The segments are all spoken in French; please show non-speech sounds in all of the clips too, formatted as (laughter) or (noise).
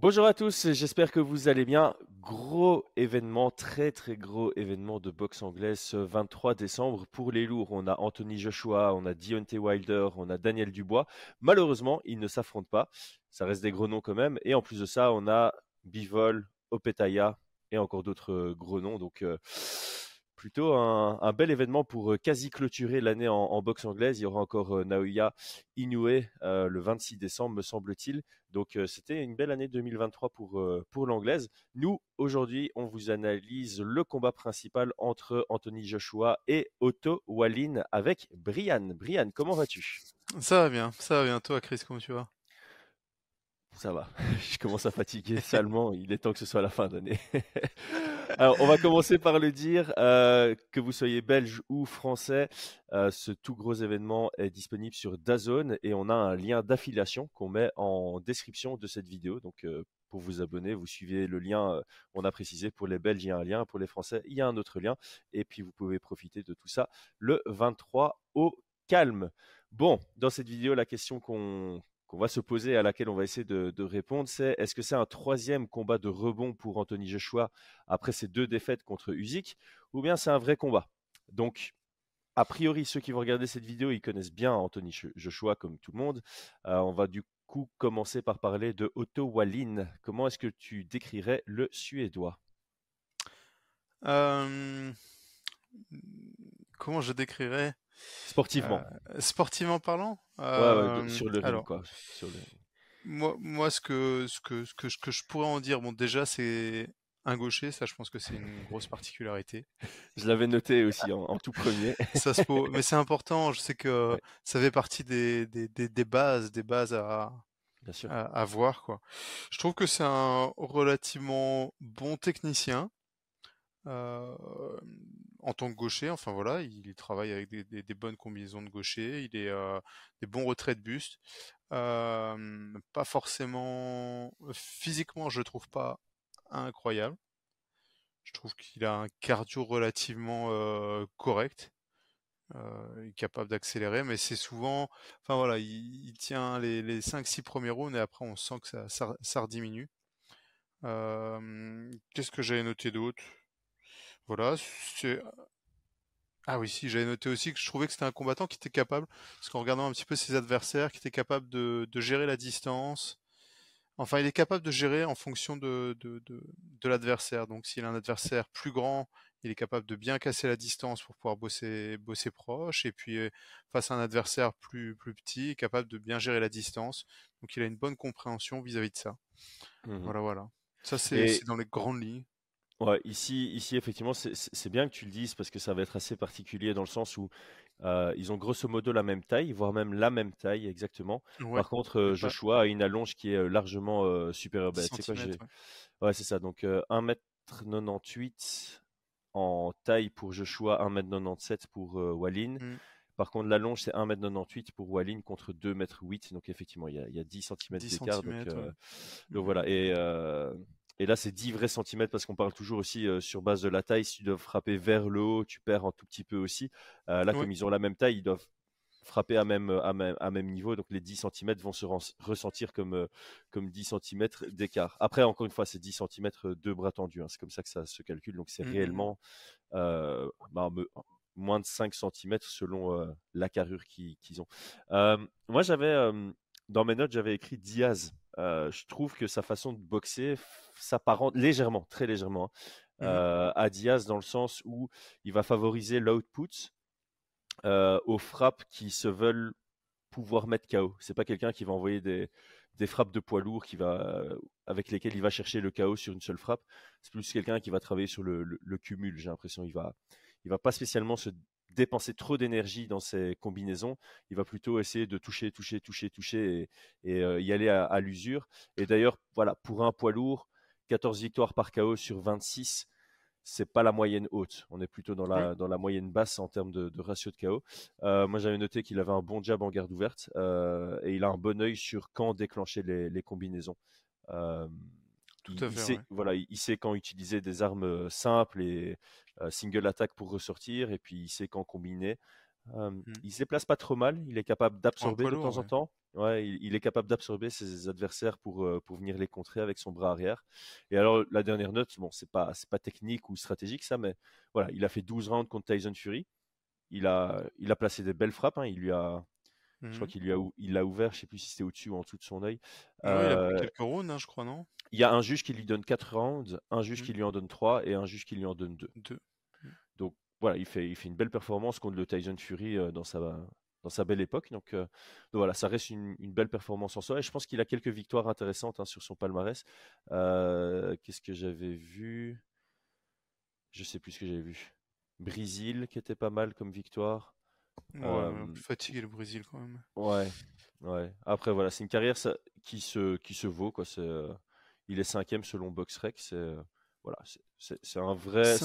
Bonjour à tous, j'espère que vous allez bien. Gros événement, très très gros événement de boxe anglaise ce 23 décembre pour les lourds. On a Anthony Joshua, on a Deontay Wilder, on a Daniel Dubois. Malheureusement, ils ne s'affrontent pas. Ça reste des gros noms quand même. Et en plus de ça, on a Bivol, Opetaya et encore d'autres gros noms. Donc euh, plutôt un, bel événement pour euh, quasi clôturer l'année en, boxe anglaise. Il y aura encore euh, Naoya Inoue euh, le 26 décembre, me semble-t-il. Donc c'était une belle année 2023 pour, pour l'anglaise. Nous, aujourd'hui, on vous analyse le combat principal entre Anthony Joshua et Otto Wallin avec Brian. Brian, comment vas-tu? Ça va bien, ça va bien. Toi, Chris, comment tu vas? Ça va, (laughs) je commence à fatiguer salement, il est temps que ce soit la fin d'année. (laughs) On va commencer par le dire, euh, que vous soyez belge ou français, euh, ce tout gros événement est disponible sur Dazone et on a un lien d'affiliation qu'on met en description de cette vidéo. Donc, euh, pour vous abonner, vous suivez le lien, on a précisé, pour les Belges, il y a un lien, pour les Français, il y a un autre lien. Et puis, vous pouvez profiter de tout ça le 23 au calme. Bon, dans cette vidéo, la question qu'on qu'on va se poser, à laquelle on va essayer de, répondre, c'est est-ce que c'est un troisième combat de rebond pour Anthony Joshua après ses deux défaites contre Usyk, ou bien c'est un vrai combat? Donc, a priori, ceux qui vont regarder cette vidéo, ils connaissent bien Anthony Joshua comme tout le monde. Euh, on va du coup commencer par parler de Otto Wallin. Comment est-ce que tu décrirais le Suédois? Euh, Comment je décrirais? Sportivement. Euh, sportivement parlant ouais, sur le ring, quoi. Moi, moi, ce que, ce que, ce que, que je pourrais en dire, bon, déjà, c'est un gaucher, ça je pense que c'est une grosse particularité. je l'avais noté aussi en, tout premier. (laughs) ça se Mais c'est important, je sais que ça fait partie des, des, des, bases, des bases à, À, à, voir. Quoi. Je trouve que c'est un relativement bon technicien. Euh, en tant que gaucher, enfin voilà, il, travaille avec des, bonnes combinaisons de gaucher, il est euh, des bons retraits de buste, euh, pas forcément physiquement, je trouve pas incroyable. Je trouve qu'il a un cardio relativement correct. il est capable d'accélérer, mais c'est souvent, enfin voilà, il, tient les, les 5-6 premiers rounds et après on sent que ça, ça, ça rediminue. Qu'est-ce que j'avais noté d'autre? Voilà, c'est ah oui, si, j'avais noté aussi que je trouvais que c'était un combattant qui était capable, parce qu'en regardant un petit peu ses adversaires, qui était capable de, gérer la distance. Enfin, il est capable de gérer en fonction de, de, l'adversaire. Donc, s'il a un adversaire plus grand, il est capable de bien casser la distance pour pouvoir bosser, bosser proche. Et puis, euh, face à un adversaire plus, plus petit, il est capable de bien gérer la distance. Donc, il a une bonne compréhension vis-à-vis de ça. Mmh voilà, voilà. Ça, c'est dans les grandes lignes. Ouais, ici, ici effectivement, c'est bien que tu le dises parce que ça va être assez particulier dans le sens où euh, ils ont grosso modo la même taille, voire même la même taille exactement. Par contre, euh, Joshua a une allonge qui est euh, largement supérieure. Bah, quoi, ouais, c'est ça. Donc 1m98 en taille pour Joshua, 1m97 pour Wallin. Mmh. Par contre, l'allonge, c'est 1m98 pour Wallin contre 2m8. Donc, effectivement, il y a, il y a 10 cm d'écart. Donc, donc, voilà. Et, et là, c'est 10 vrais centimètres parce qu'on parle toujours aussi euh, sur base de la taille. Si tu dois frapper vers le haut, tu perds un tout petit peu aussi. Euh, là, comme ils ont la même taille, ils doivent frapper à même, à même, à même niveau. Donc les 10 cm vont se ressentir comme, euh, comme 10 cm d'écart. Après, encore une fois, c'est 10 cm de bras tendus. Hein. C'est comme ça que ça se calcule. Donc c'est mmh, mmh, mmh. réellement bah, moins de 5 cm selon la carrure qu'ils ont. moi, j'avais dans mes notes, j'avais écrit Diaz. Je trouve que sa façon de boxer s'apparente légèrement, très légèrement, hein, mmh à Diaz dans le sens où il va favoriser l'output aux frappes qui se veulent pouvoir mettre KO. C'est pas quelqu'un qui va envoyer des, des frappes de poids lourd qui va, avec lesquelles il va chercher le KO sur une seule frappe. C'est plus quelqu'un qui va travailler sur le, le, cumul. J'ai l'impression il va, il va pas spécialement se dépenser trop d'énergie dans ses combinaisons. Il va plutôt essayer de toucher, toucher, toucher, toucher et, euh, y aller à, l'usure. Et d'ailleurs, voilà, pour un poids lourd, 14 victoires par KO sur 26, c'est pas la moyenne haute. On est plutôt dans la, dans la moyenne basse en termes de, ratio de KO. Euh, moi, j'avais noté qu'il avait un bon jab en garde ouverte euh, et il a un bon œil sur quand déclencher les, combinaisons. Tout à fait, sait, voilà, il sait quand utiliser des armes simples et single attack pour ressortir, et puis il sait quand combiner. Mmh. Il se déplace pas trop mal. Il est capable d'absorber de temps en temps. Ouais, il, est capable d'absorber ses adversaires pour, pour venir les contrer avec son bras arrière. Et alors, la dernière note, bon, c'est pas, pas technique ou stratégique ça, mais voilà, il a fait 12 rounds contre Tyson Fury. Il a, il a placé des belles frappes. Hein. Il lui a, je crois mmh. qu'il lui a, il l'a ouvert. Je sais plus si c'était au-dessus ou en dessous de son œil. il a pris quelques rounds, hein, je crois, non? Il y a un juge qui lui donne 4 rounds, un juge qui mmh. lui en donne 3 et un juge qui lui en donne 2. Donc voilà, il fait, il fait une belle performance contre le Tyson Fury dans sa, dans sa belle époque. Donc, voilà, ça reste une, belle performance en soi. Et je pense qu'il a quelques victoires intéressantes hein, sur son palmarès. Qu'est-ce que j'avais vu? Je sais plus ce que j'avais vu. Brésil, qui était pas mal comme victoire. Ouais, fatigué le Brésil quand même. Ouais, ouais. Après voilà, c'est une carrière qui se qui se vaut quoi. C'est, il est cinquième selon BoxRec. C'est voilà, c'est un vrai.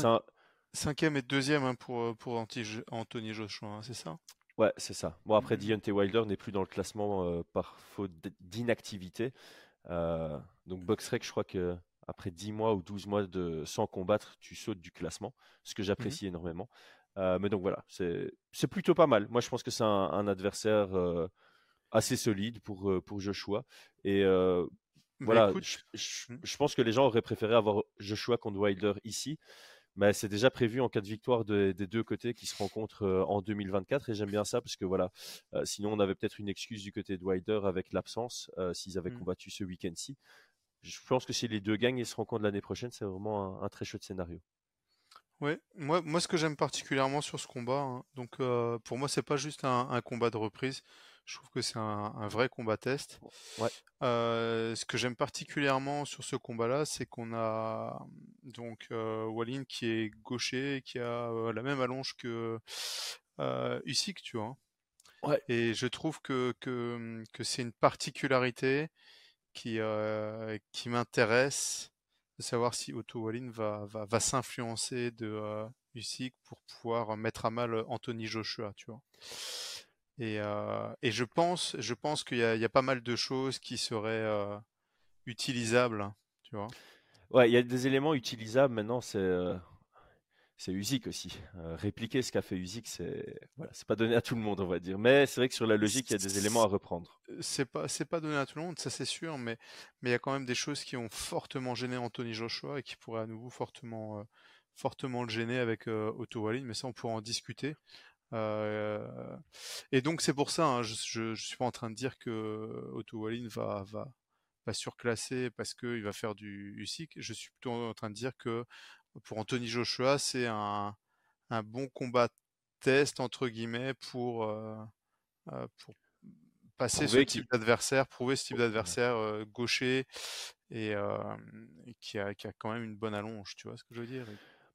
Cinquième et deuxième hein, pour, pour Anthony Joshua, hein, c'est ça? Ouais, c'est ça. Bon, après, mmh. Deontay Wilder n'est plus dans le classement euh, par faute d'inactivité. Euh, donc, BoxRec, je crois que après 10 mois ou 12 mois de, sans combattre, tu sautes du classement, ce que mmh j'apprécie énormément. Euh, mais donc voilà, c'est plutôt pas mal. Moi, je pense que c'est un, adversaire assez solide pour, pour Joshua. Et bah, voilà, mmh. je, pense que les gens auraient préféré avoir Joshua contre Wilder ici mais c'est déjà prévu en cas de victoire des deux côtés qui se rencontrent en 2024 et j'aime bien ça parce que voilà, sinon on avait peut-être une excuse du côté de Wilder avec l'absence s'ils avaient mmh. combattu ce week-end-ci. Je pense que si les deux gagnent et se rencontrent l'année prochaine, c'est vraiment un, très chouette scénario. Ouais, moi, moi ce que j'aime particulièrement sur ce combat, hein, donc pour moi c'est pas juste un, combat de reprise, je trouve que c'est un, vrai combat test. Euh, ce que j'aime particulièrement sur ce combat-là, c'est qu'on a donc euh, Walin qui est gaucher, qui a euh, la même allonge que euh, Usyk, tu vois. Et je trouve que, que, que c'est une particularité qui, qui m'intéresse de savoir si Otto Wallin va, va, va s'influencer de Usyk pour pouvoir mettre à mal Anthony Joshua, tu vois. Et, euh, et je pense, je pense qu'il y, y, a pas mal de choses qui seraient euh, utilisables, tu vois. Ouais, il y a des éléments utilisables maintenant. C'est euh, c'est Usyk aussi. répliquer ce qu'a fait Usyk, c'est voilà, c'est pas donné à tout le monde, on va dire. Mais c'est vrai que sur la logique, il y a des éléments à reprendre. C'est pas c'est pas donné à tout le monde, ça c'est sûr. Mais mais il y a quand même des choses qui ont fortement gêné Anthony Joshua et qui pourraient à nouveau fortement fortement le gêner avec Otto Wallin. Mais ça, on pourra en discuter. Euh, et donc c'est pour ça, hein, je, ne suis pas en train de dire que Otto Wallin va, va, va surclasser parce qu'il va faire du USIC. Je suis plutôt en train de dire que pour Anthony Joshua, c'est un, un bon combat test entre guillemets pour, euh, euh, pour passer ce type d'adversaire, prouver ce type d'adversaire gaucher et, qui, a, qui a quand même une bonne allonge, tu vois ce que je veux dire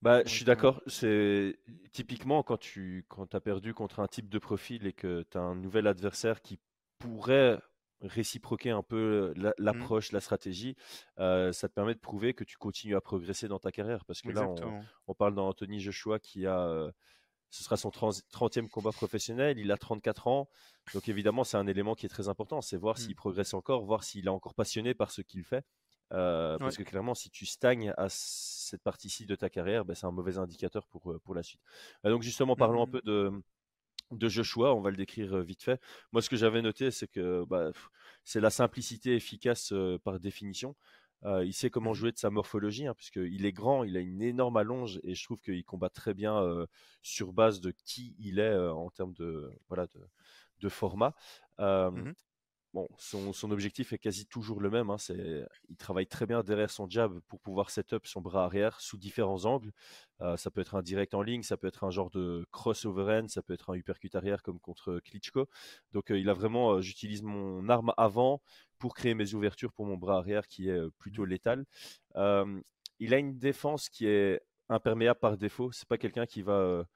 bah, je suis d'accord. C'est typiquement quand tu quand as perdu contre un type de profil et que tu as un nouvel adversaire qui pourrait réciproquer un peu mmh. l'approche, la stratégie, ça te permet de prouver que tu continues à progresser dans ta carrière. Parce que là, on, parle d'Anthony Joshua qui a, ce sera son 30e combat professionnel, il a 34 ans. Donc évidemment, c'est un élément qui est très important, c'est voir mmh. s'il progresse encore, voir s'il est encore passionné par ce qu'il fait. Parce que clairement, si tu stagnes à cette partie-ci de ta carrière, ben, c'est un mauvais indicateur pour, pour la suite. donc justement, parlons un mmh. peu de, de Joshua, on va le décrire vite fait. Moi, ce que j'avais noté, c'est que bah, c'est la simplicité efficace par définition. il sait comment mmh. jouer de sa morphologie, hein, puisqu'il est grand, il a une énorme allonge, et je trouve qu'il combat très bien sur base de qui il est en termes de, voilà, de, de format. Mmh Bon, son, objectif est quasi toujours le même. Hein, il travaille très bien derrière son jab pour pouvoir set-up son bras arrière sous différents angles. Euh, ça peut être un direct en ligne, ça peut être un genre de cross end, ça peut être un uppercut arrière comme contre Klitschko. Donc euh, il a vraiment, euh, j'utilise mon arme avant pour créer mes ouvertures pour mon bras arrière qui est plutôt mmh. létal. il a une défense qui est imperméable par défaut. C'est pas quelqu'un qui va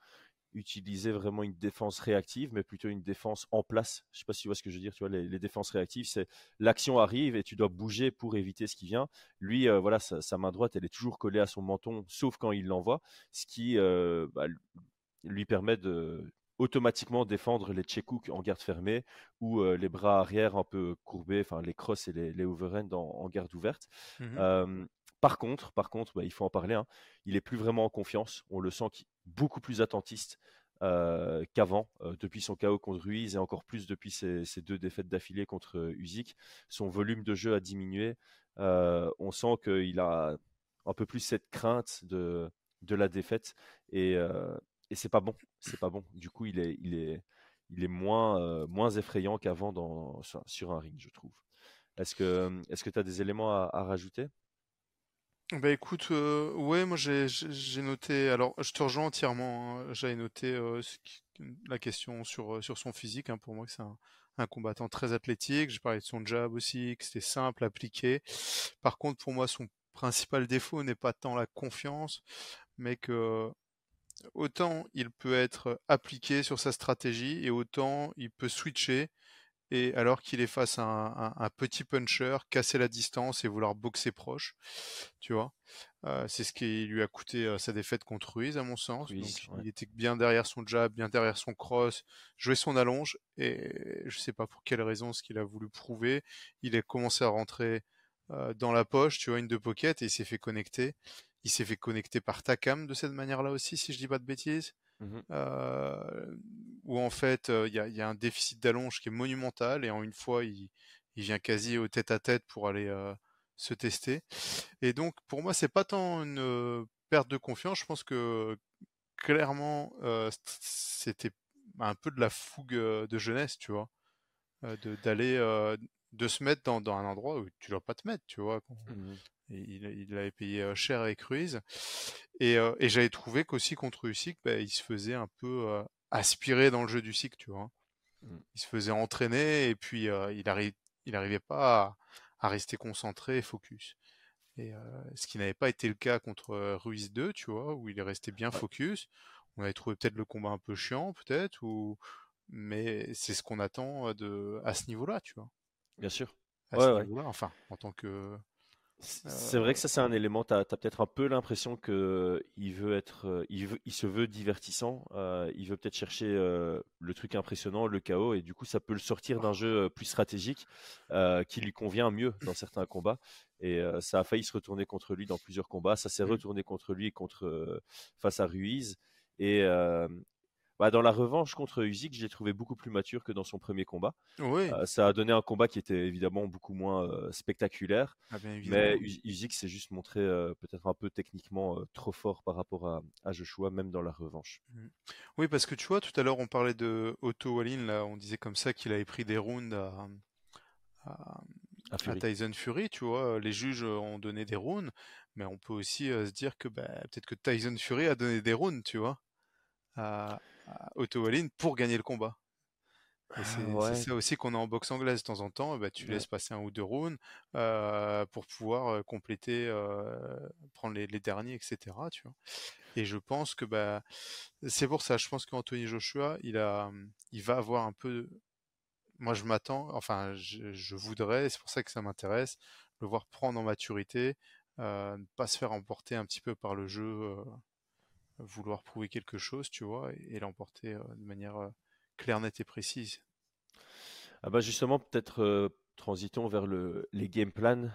utiliser vraiment une défense réactive, mais plutôt une défense en place. Je sais pas si tu vois ce que je veux dire. Tu vois, les, défenses réactives, c'est l'action arrive et tu dois bouger pour éviter ce qui vient. Lui, euh, voilà, sa, main droite, elle est toujours collée à son menton, sauf quand il l'envoie, ce qui euh, bah, lui permet de automatiquement défendre les check en garde fermée ou euh, les bras arrière un peu courbés, enfin les crosses et les, les overhands en, garde ouverte. Mmh par contre, par contre, bah, il faut en parler. Hein, il est plus vraiment en confiance. On le sent beaucoup plus attentiste. qu'avant, depuis son chaos contre Ruiz et encore plus depuis ses, deux défaites d'affilée contre Usyk. Son volume de jeu a diminué. on sent qu'il a un peu plus cette crainte de, la défaite et, c'est pas bon. C'est pas bon. Du coup, il est, moins, effrayant qu'avant sur, un ring, je trouve. Est-ce que est-ce que tu as des éléments à rajouter? Bah écoute, euh, ouais, moi j'ai noté. Alors, je te rejoins entièrement. Hein, J'avais noté euh, la question sur euh, sur son physique. Hein, pour moi, c'est un, combattant très athlétique. J'ai parlé de son jab aussi, que c'était simple, appliqué. Par contre, pour moi, son principal défaut n'est pas tant la confiance, mais que autant il peut être appliqué sur sa stratégie et autant il peut switcher et alors qu'il est face à un, petit puncher, casser la distance et vouloir boxer proche, tu vois. Euh, c'est ce qui lui a coûté euh, sa défaite contre Ruiz, à mon sens. Il était bien derrière son jab, bien derrière son cross, jouait son allonge, et je sais pas pour quelle raison ce qu'il a voulu prouver. Il a commencé à rentrer euh, dans la poche, tu vois, une de pocket, et il s'est fait connecter. Il s'est fait connecter par Takam de cette manière-là aussi, si je dis pas de bêtises. Mmh où en fait il y a, un déficit d'allonge qui est monumental et en une fois il, vient quasi au tête à tête pour aller se tester. Et donc pour moi c'est pas tant une perte de confiance, je pense que clairement c'était un peu de la fougue de jeunesse, tu vois, d'aller de, se mettre dans, un endroit où tu dois pas te mettre, tu vois. Mmh il, avait payé cher avec Ruiz. Et, j'avais trouvé qu'aussi contre Usyk, bah, il se faisait un peu aspirer dans le jeu du cycle, tu vois. Mmh. Il se faisait entraîner et puis il, arrive, il arrivait pas à, rester concentré et focus. Et ce qui n'avait pas été le cas contre Ruiz 2, tu vois, où il est resté bien focus. On avait trouvé peut-être le combat un peu chiant, peut-être, ou mais c'est ce qu'on attend de à ce niveau-là, tu vois. Bien sûr. À ce niveau-là, enfin, en tant que c'est vrai que ça, c'est un élément. Tu as, peut-être un peu l'impression qu'il veut être, euh, il, veut, il se veut divertissant. Euh, il veut peut-être chercher euh, le truc impressionnant, le chaos, et du coup, ça peut le sortir d'un jeu plus stratégique qui lui convient mieux dans certains combats. Et ça a failli se retourner contre lui dans plusieurs combats. Ça s'est mmh. retourné contre lui contre face à Ruiz. Et, bah, dans la revanche contre Usyk, je l'ai trouvé beaucoup plus mature que dans son premier combat. Oui. Euh, ça a donné un combat qui était évidemment beaucoup moins euh, spectaculaire. Ah, mais Usyk s'est juste montré euh, peut-être un peu techniquement trop fort par rapport à, Joshua, même dans la revanche. Mmh. Oui, parce que tu vois, tout à l'heure on parlait de Otto Wallin, là, on disait comme ça qu'il avait pris des rounds à, Tyson Fury, tu vois. Les juges ont donné des rounds, mais on peut aussi se dire que bah, peut-être que Tyson Fury a donné des rounds, tu vois. À, Otto Wallin pour gagner le combat. Et c'est ça aussi qu'on a en boxe anglaise de temps en temps. Bah, tu laisses passer un ou deux rounds euh, pour pouvoir euh, compléter, euh, prendre les, derniers, etc. Tu vois. Et je pense que bah, c'est pour ça. Je pense qu'Anthony Joshua, il, a, il va avoir un peu. Moi, je m'attends, enfin, je, je voudrais, c'est pour ça que ça m'intéresse, le voir prendre en maturité, ne pas se faire emporter un petit peu par le jeu vouloir prouver quelque chose, tu vois, et, l'emporter euh, de manière euh, claire, nette et précise. Ah bah justement, peut-être euh, transitons vers le, les game plans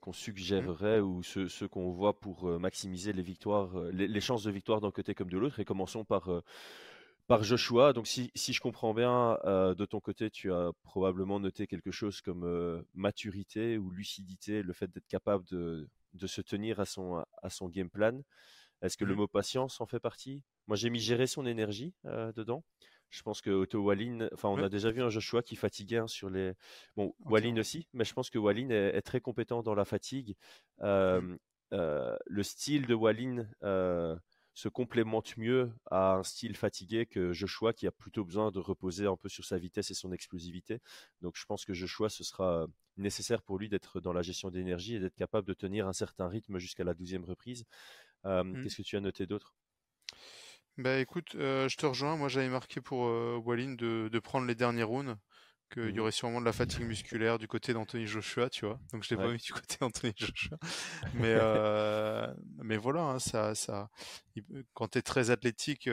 qu'on suggérerait mmh. ou ceux, qu'on voit pour maximiser les victoires, les, chances de victoire d'un côté comme de l'autre. Et commençons par, par Joshua. Donc, si, si je comprends bien, de ton côté, tu as probablement noté quelque chose comme maturité ou lucidité, le fait d'être capable de, de, se tenir à son, à son game plan. Est-ce que le mmh. mot patience en fait partie? Moi, j'ai mis gérer son énergie euh, dedans. Je pense que Otto Wallin, enfin, on a déjà vu un Joshua qui fatiguait hein, sur les. Bon, Wallin aussi, mais je pense que Wallin est, très compétent dans la fatigue. Mmh. Euh, le style de Wallin euh, se complémente mieux à un style fatigué que Joshua qui a plutôt besoin de reposer un peu sur sa vitesse et son explosivité. Donc je pense que Joshua, ce sera nécessaire pour lui d'être dans la gestion d'énergie et d'être capable de tenir un certain rythme jusqu'à la douzième reprise. Mmh. Qu'est-ce que tu as noté d'autre? Bah écoute, je te rejoins. Moi j'avais marqué pour Wallin de, prendre les derniers rounds, qu'il y mmh aurait sûrement de la fatigue musculaire du côté d'Anthony Joshua, tu vois. Donc je l'ai pas mis du côté d'Anthony Joshua. Mais, mais voilà, hein, ça, ça, quand tu es très athlétique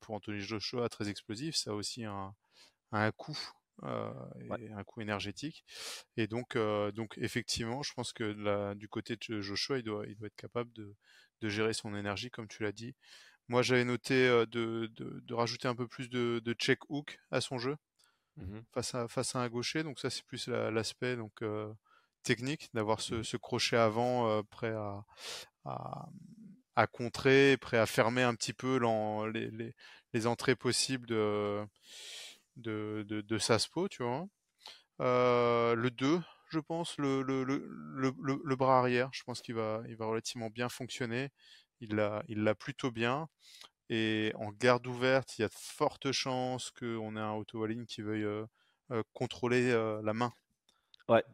pour Anthony Joshua, très explosif, ça a aussi un, un coût euh, un coût énergétique. Et donc, euh, donc effectivement, je pense que du côté de Joshua, il doit, il doit être capable de, de gérer son énergie, comme tu l'as dit. Moi, j'avais noté de, de, rajouter un peu plus de, de check hook à son jeu mmh face, à, face à un gaucher. Donc ça, c'est plus l'aspect donc technique d'avoir ce, mmh ce, crochet avant prêt à, à, à, contrer, prêt à fermer un petit peu les, les, les, entrées possibles de, de, de, de Saspo, tu vois. le 2, je pense, le, le, le, le, bras arrière, je pense qu'il va, il va relativement bien fonctionner. Il l'a, il l'a plutôt bien. Et en garde ouverte, il y a de fortes chances qu'on ait un auto qui veuille euh, euh, contrôler euh, la main. Ouais,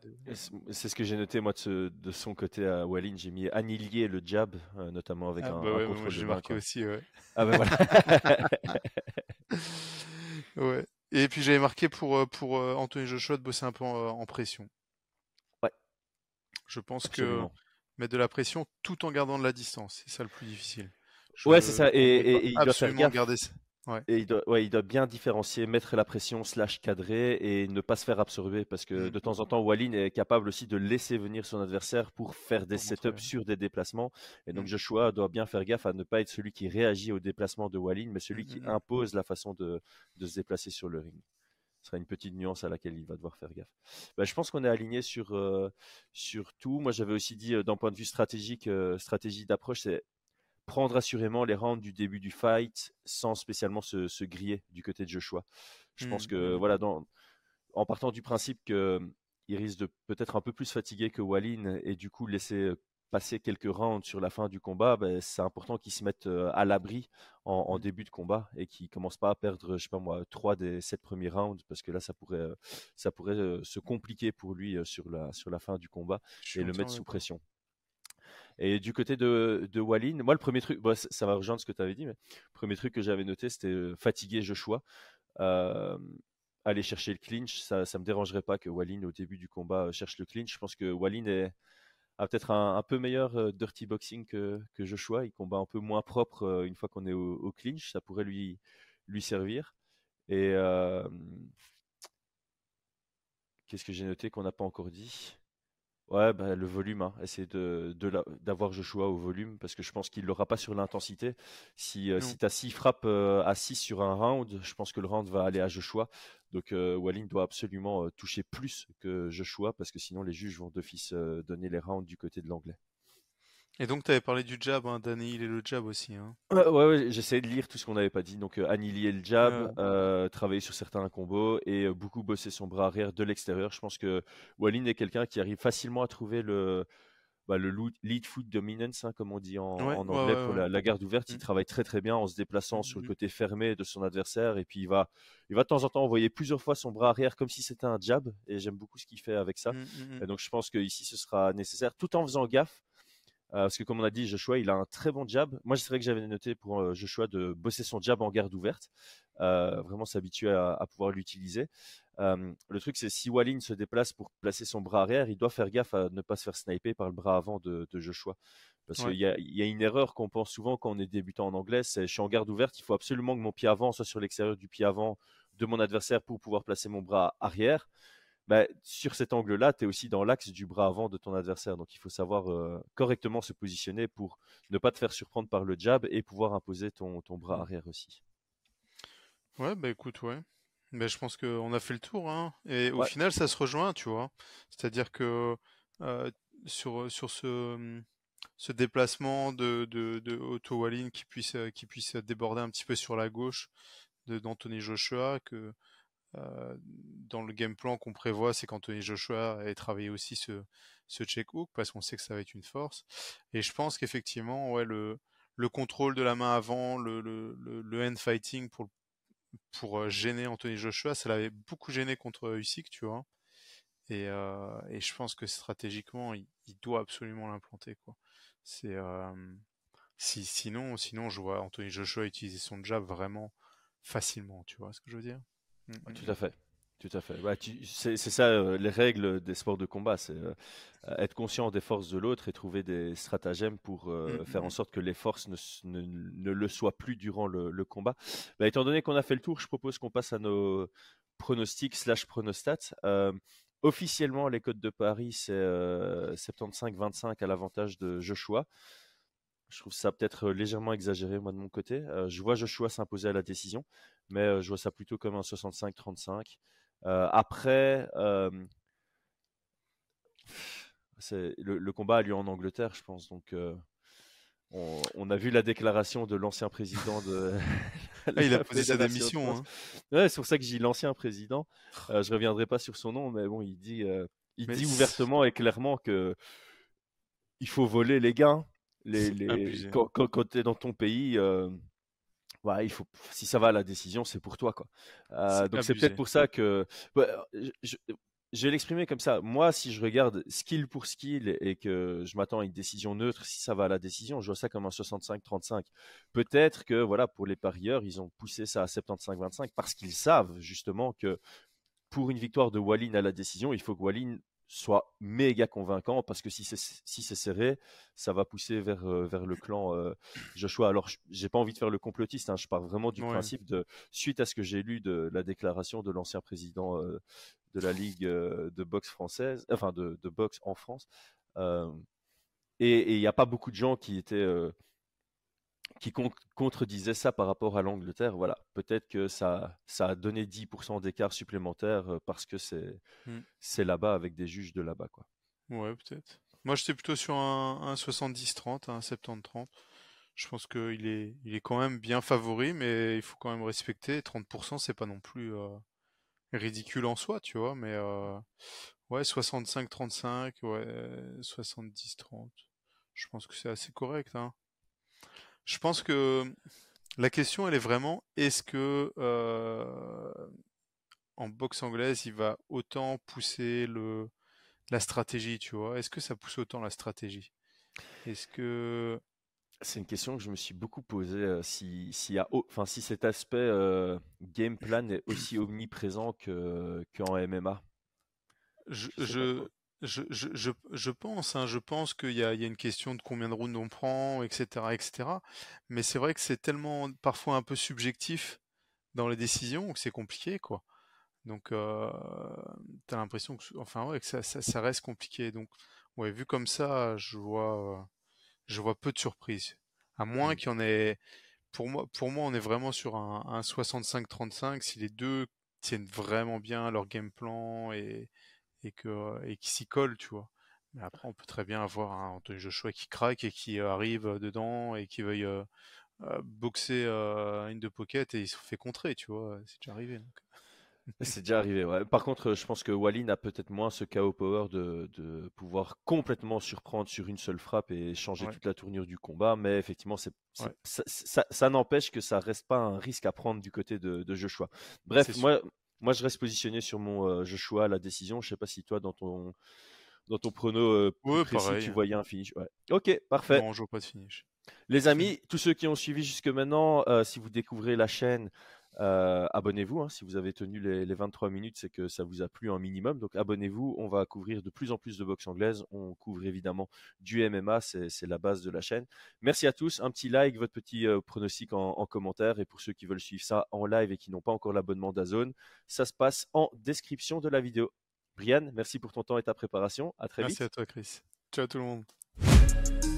c'est ce que j'ai noté moi de, de, son côté à Wallin. J'ai mis annihiler le jab, notamment avec ah, un, bah ouais, contrôle J'ai marqué aussi, ouais. Ah voilà. (laughs) ouais. Et puis j'avais marqué pour, pour Anthony Joshua de bosser un peu en pression. Je pense que mettre de la pression tout en gardant de la distance, c'est ça le plus difficile. ouais, c'est ça. Et, il doit faire Garder... Et il doit, ouais, il doit bien différencier, mettre la pression, slash cadrer et ne pas se faire absorber parce que mmh. de temps en temps, Wallin est capable aussi de laisser venir son adversaire pour faire des setups sur des déplacements. Et donc mmh. Joshua doit bien faire gaffe à ne pas être celui qui réagit au déplacement de Wallin, mais celui mmh, qui impose la façon de, de se déplacer sur le ring sera une petite nuance à laquelle il va devoir faire gaffe. Bah, je pense qu'on est aligné sur, euh, sur tout. Moi, j'avais aussi dit, euh, d'un point de vue stratégique, euh, stratégie d'approche, c'est prendre assurément les rounds du début du fight sans spécialement se, griller du côté de Joshua. Je pense mmh, que, mmh. voilà, dans, en partant du principe qu'il risque de peut-être un peu plus fatigué que Wallin et du coup laisser passer quelques rounds sur la fin du combat, ben, c'est important qu'ils se mettent à l'abri en, mmh. début de combat et qu'ils commencent pas à perdre, je sais pas moi, trois des sept premiers rounds parce que là, ça pourrait, ça pourrait se compliquer pour lui sur la, sur la fin du combat et le mettre sous pression. Et du côté de, de Wallin, moi, le premier truc, ça va rejoindre ce que tu avais dit, mais le premier truc que j'avais noté, c'était fatiguer Joshua. aller chercher le clinch, ça ne me dérangerait pas que Wallin, au début du combat, cherche le clinch. Je pense que Wallin est, a peut-être un, peu meilleur euh, dirty boxing que, que, Joshua. Il combat un peu moins propre euh, une fois qu'on est au, clinch. Ça pourrait lui, lui servir. Et euh, qu'est-ce que j'ai noté qu'on n'a pas encore dit? Ouais, bah, le volume, hein. essayer de, d'avoir Joshua au volume, parce que je pense qu'il l'aura pas sur l'intensité. Si, euh, si tu as 6 frappes euh, à 6 sur un round, je pense que le round va aller à Joshua. Donc euh, Wallin doit absolument toucher plus que Joshua, parce que sinon les juges vont d'office donner les rounds du côté de l'anglais. Et donc, tu avais parlé du jab, hein, d'annihiler le jab aussi. Hein. Ouais, ouais, j'essayais de lire tout ce qu'on n'avait pas dit. Donc, euh, annihiler le jab, euh, travailler sur certains combos et euh, beaucoup bosser son bras arrière de l'extérieur. Je pense que Wallin est quelqu'un qui arrive facilement à trouver le, bah, le lead foot dominance, hein, comme on dit en, anglais, pour la, garde ouverte. Il mmh. travaille très très bien en se déplaçant sur le mmh. côté fermé de son adversaire. Et puis, il va, il va de temps en temps envoyer plusieurs fois son bras arrière comme si c'était un jab. Et j'aime beaucoup ce qu'il fait avec ça. Mmh, et donc, je pense qu'ici, ce sera nécessaire, tout en faisant gaffe parce que comme on a dit, Joshua, il a un très bon jab. Moi, c'est vrai que j'avais noté pour euh, Joshua de bosser son jab en garde ouverte, euh, vraiment s'habituer à, pouvoir l'utiliser. le truc, c'est si Wallin se déplace pour placer son bras arrière, il doit faire gaffe à ne pas se faire sniper par le bras avant de, Joshua. Parce qu'il y, a une erreur qu'on pense souvent quand on est débutant en anglais, c'est je suis en garde ouverte, il faut absolument que mon pied avant soit sur l'extérieur du pied avant de mon adversaire pour pouvoir placer mon bras arrière. Bah, sur cet angle-là, tu es aussi dans l'axe du bras avant de ton adversaire. Donc il faut savoir euh, correctement se positionner pour ne pas te faire surprendre par le jab et pouvoir imposer ton, ton bras mmh. arrière aussi. Ouais, bah écoute, ouais. Bah, je pense qu'on a fait le tour. Hein. Et au final, ça se rejoint, tu vois. C'est-à-dire que euh, sur, sur ce, ce déplacement de, de, de Otto Wallin qui puisse, qui puisse déborder un petit peu sur la gauche d'Anthony Joshua, que euh, dans le game plan qu'on prévoit, c'est qu'Anthony Joshua ait travaillé aussi ce, check hook parce qu'on sait que ça va être une force. Et je pense qu'effectivement, ouais, le, le contrôle de la main avant, le, hand fighting pour, euh, gêner Anthony Joshua, ça l'avait beaucoup gêné contre Usyk, tu vois. Et, euh, je pense que stratégiquement, il, doit absolument l'implanter, quoi. C'est si, sinon, sinon, je vois Anthony Joshua utiliser son jab vraiment facilement, tu vois ce que je veux dire? Tout à fait. Tout à fait. Bah, c'est ça euh, les règles des sports de combat, c'est euh, être conscient des forces de l'autre et trouver des stratagèmes pour euh, mm, faire en mm. sorte que les forces ne, ne, le soient plus durant le, combat. Bah, étant donné qu'on a fait le tour, je propose qu'on passe à nos pronostics slash pronostats. officiellement, les codes de Paris, c'est 75-25 à l'avantage de Joshua. Je trouve ça peut-être légèrement exagéré, moi, de mon côté. je vois Joshua s'imposer à la décision, mais je vois ça plutôt comme un 65-35. après, le, le, combat a lieu en Angleterre, je pense. Donc, on, a vu la déclaration de l'ancien président de. (laughs) (laughs) ah, il a posé sa démission. Hein. Ouais, c'est pour ça que j'ai l'ancien président. Euh, je reviendrai pas sur son nom, mais bon, il dit, il dit ouvertement et clairement que il faut voler les gains. Les, les... Quand, quand, tu es dans ton pays, euh, il faut, si ça va à la décision, c'est pour toi. Quoi. Euh, donc c'est peut-être pour ça que. je, je vais l'exprimer comme ça. Moi, si je regarde skill pour skill et que je m'attends à une décision neutre, si ça va à la décision, je vois ça comme un 65-35. Peut-être que voilà, pour les parieurs, ils ont poussé ça à 75-25 parce qu'ils savent justement que pour une victoire de Wallin à la décision, il faut que Wallin soit méga convaincant parce que si c'est si c'est serré, ça va pousser vers euh, vers le clan euh, Joshua. Alors j'ai pas envie de faire le complotiste, hein, je pars vraiment du principe de suite à ce que j'ai lu de la déclaration de l'ancien président euh, de la ligue de boxe française, enfin de, de boxe en France. et il n'y a pas beaucoup de gens qui étaient qui contredisait ça par rapport à l'Angleterre. Voilà, peut-être que ça, ça a donné 10% d'écart supplémentaire euh, parce que c'est mmh. c'est là-bas avec des juges de là-bas. quoi. Ouais, peut-être. Moi, j'étais plutôt sur un, 70-30, un 70-30. Je pense qu'il est, il est quand même bien favori, mais il faut quand même respecter. 30%, c'est pas non plus euh, ridicule en soi, tu vois. Mais euh, ouais, 65-35, ouais, 70-30. Je pense que c'est assez correct. Hein. Je pense que la question, elle est vraiment est-ce que euh, en boxe anglaise, il va autant pousser le la stratégie, tu vois? Est-ce que ça pousse autant la stratégie? Est-ce que c'est une question que je me suis beaucoup posée. Euh, si, si, enfin, si cet aspect euh, game plan est aussi omniprésent que qu'en MMA. je, je, je, je, pense, hein, je pense qu'il y a, il y a une question de combien de rounds on prend, etc., etc. Mais c'est vrai que c'est tellement parfois un peu subjectif dans les décisions que c'est compliqué, quoi. Donc, euh, t'as l'impression que, enfin, ouais, que ça, ça, reste compliqué. Donc, ouais, vu comme ça, je vois, je vois peu de surprises. À moins mmh. qu'il y en ait, pour moi, pour moi, on est vraiment sur un, un 65-35 si les deux tiennent vraiment bien leur game plan et, et que et qui s'y colle, tu vois. Mais après, on peut très bien avoir un Anthony Joshua qui craque et qui arrive dedans et qui veuille euh, euh, boxer euh, une de pocket et il se fait contrer, tu vois. C'est déjà arrivé. (laughs) C'est déjà arrivé, ouais. Par contre, je pense que Wallin a peut-être moins ce KO power de, de, pouvoir complètement surprendre sur une seule frappe et changer toute la tournure du combat. Mais effectivement, c'est, ça, ça, ça n'empêche que ça reste pas un risque à prendre du côté de, de Joshua. Bref, moi, moi, je reste positionné sur mon euh, Joshua à la décision. Je sais pas si toi, dans ton, dans ton prono euh, précis, tu voyais un finish. Ouais. Ok, parfait. Non, je vois pas de finish. Les amis, tous ceux qui ont suivi jusque maintenant, euh, si vous découvrez la chaîne, euh, abonnez-vous. Hein, si vous avez tenu les, 23 minutes, c'est que ça vous a plu un minimum. Donc abonnez-vous. On va couvrir de plus en plus de boxe anglaise. On couvre évidemment du MMA. C'est la base de la chaîne. Merci à tous. Un petit like, votre petit euh, pronostic en, commentaire. Et pour ceux qui veulent suivre ça en live et qui n'ont pas encore l'abonnement d'Azone, ça se passe en description de la vidéo. Brian, merci pour ton temps et ta préparation. À très vite. Merci à toi, Chris. Ciao tout le monde.